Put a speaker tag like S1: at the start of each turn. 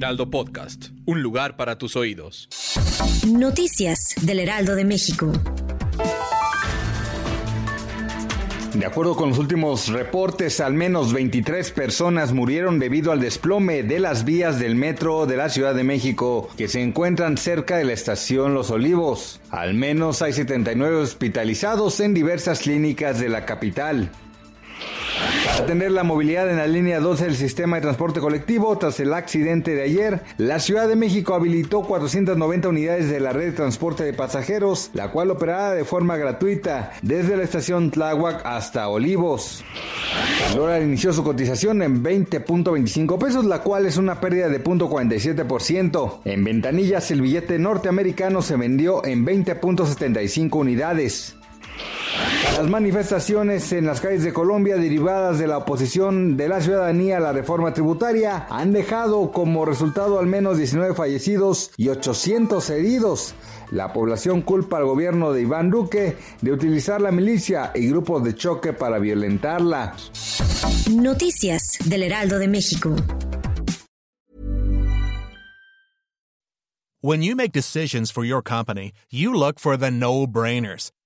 S1: Heraldo Podcast, un lugar para tus oídos.
S2: Noticias del Heraldo de México.
S3: De acuerdo con los últimos reportes, al menos 23 personas murieron debido al desplome de las vías del metro de la Ciudad de México que se encuentran cerca de la estación Los Olivos. Al menos hay 79 hospitalizados en diversas clínicas de la capital. Atender la movilidad en la línea 12 del sistema de transporte colectivo, tras el accidente de ayer, la Ciudad de México habilitó 490 unidades de la red de transporte de pasajeros, la cual operará de forma gratuita desde la estación Tláhuac hasta Olivos. El dólar inició su cotización en 20.25 pesos, la cual es una pérdida de 0.47%. En ventanillas, el billete norteamericano se vendió en 20.75 unidades. Las manifestaciones en las calles de Colombia derivadas de la oposición de la ciudadanía a la reforma tributaria han dejado como resultado al menos 19 fallecidos y 800 heridos. La población culpa al gobierno de Iván Duque de utilizar la milicia y grupos de choque para violentarla.
S2: Noticias del Heraldo de México.
S4: When you make decisions for your company, you look for the no-brainers.